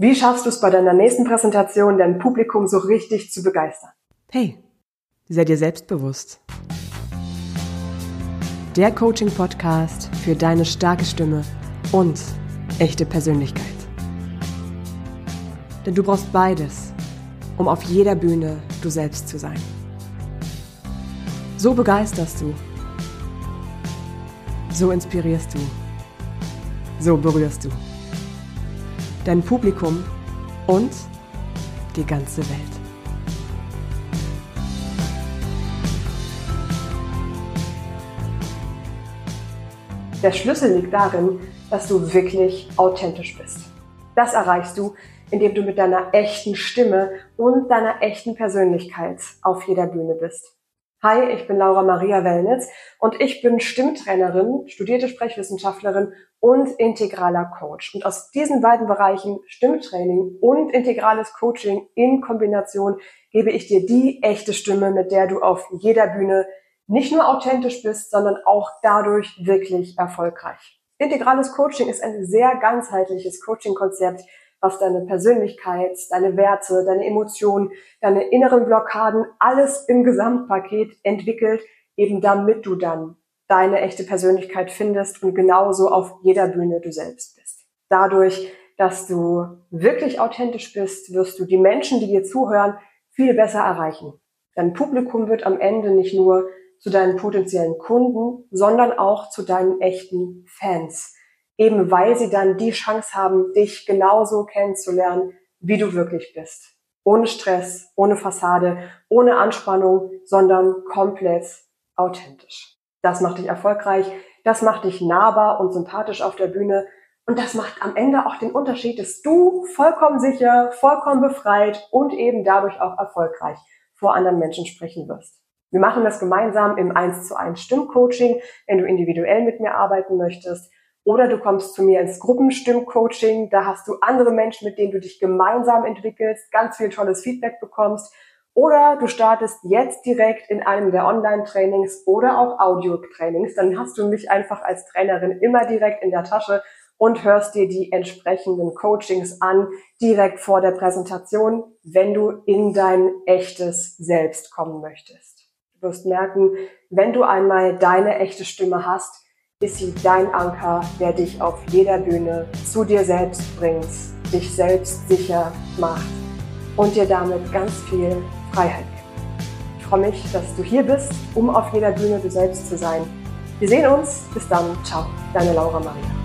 Wie schaffst du es bei deiner nächsten Präsentation, dein Publikum so richtig zu begeistern? Hey, sei dir selbstbewusst. Der Coaching-Podcast für deine starke Stimme und echte Persönlichkeit. Denn du brauchst beides, um auf jeder Bühne du selbst zu sein. So begeisterst du. So inspirierst du. So berührst du dein Publikum und die ganze Welt. Der Schlüssel liegt darin, dass du wirklich authentisch bist. Das erreichst du, indem du mit deiner echten Stimme und deiner echten Persönlichkeit auf jeder Bühne bist. Hi, ich bin Laura Maria Wellnitz und ich bin Stimmtrainerin, studierte Sprechwissenschaftlerin und integraler Coach. Und aus diesen beiden Bereichen Stimmtraining und integrales Coaching in Kombination gebe ich dir die echte Stimme, mit der du auf jeder Bühne nicht nur authentisch bist, sondern auch dadurch wirklich erfolgreich. Integrales Coaching ist ein sehr ganzheitliches Coaching-Konzept, was deine Persönlichkeit, deine Werte, deine Emotionen, deine inneren Blockaden, alles im Gesamtpaket entwickelt, eben damit du dann deine echte Persönlichkeit findest und genauso auf jeder Bühne du selbst bist. Dadurch, dass du wirklich authentisch bist, wirst du die Menschen, die dir zuhören, viel besser erreichen. Dein Publikum wird am Ende nicht nur zu deinen potenziellen Kunden, sondern auch zu deinen echten Fans eben weil sie dann die Chance haben, dich genauso kennenzulernen, wie du wirklich bist. Ohne Stress, ohne Fassade, ohne Anspannung, sondern komplett authentisch. Das macht dich erfolgreich, das macht dich nahbar und sympathisch auf der Bühne und das macht am Ende auch den Unterschied, dass du vollkommen sicher, vollkommen befreit und eben dadurch auch erfolgreich vor anderen Menschen sprechen wirst. Wir machen das gemeinsam im 1 zu 1 Stimmcoaching, wenn du individuell mit mir arbeiten möchtest. Oder du kommst zu mir ins Gruppenstimmcoaching, da hast du andere Menschen, mit denen du dich gemeinsam entwickelst, ganz viel tolles Feedback bekommst. Oder du startest jetzt direkt in einem der Online-Trainings oder auch Audio-Trainings. Dann hast du mich einfach als Trainerin immer direkt in der Tasche und hörst dir die entsprechenden Coachings an, direkt vor der Präsentation, wenn du in dein echtes Selbst kommen möchtest. Du wirst merken, wenn du einmal deine echte Stimme hast, ist sie dein Anker, der dich auf jeder Bühne zu dir selbst bringt, dich selbst sicher macht und dir damit ganz viel Freiheit gibt. Ich freue mich, dass du hier bist, um auf jeder Bühne du selbst zu sein. Wir sehen uns. Bis dann. Ciao. Deine Laura Maria.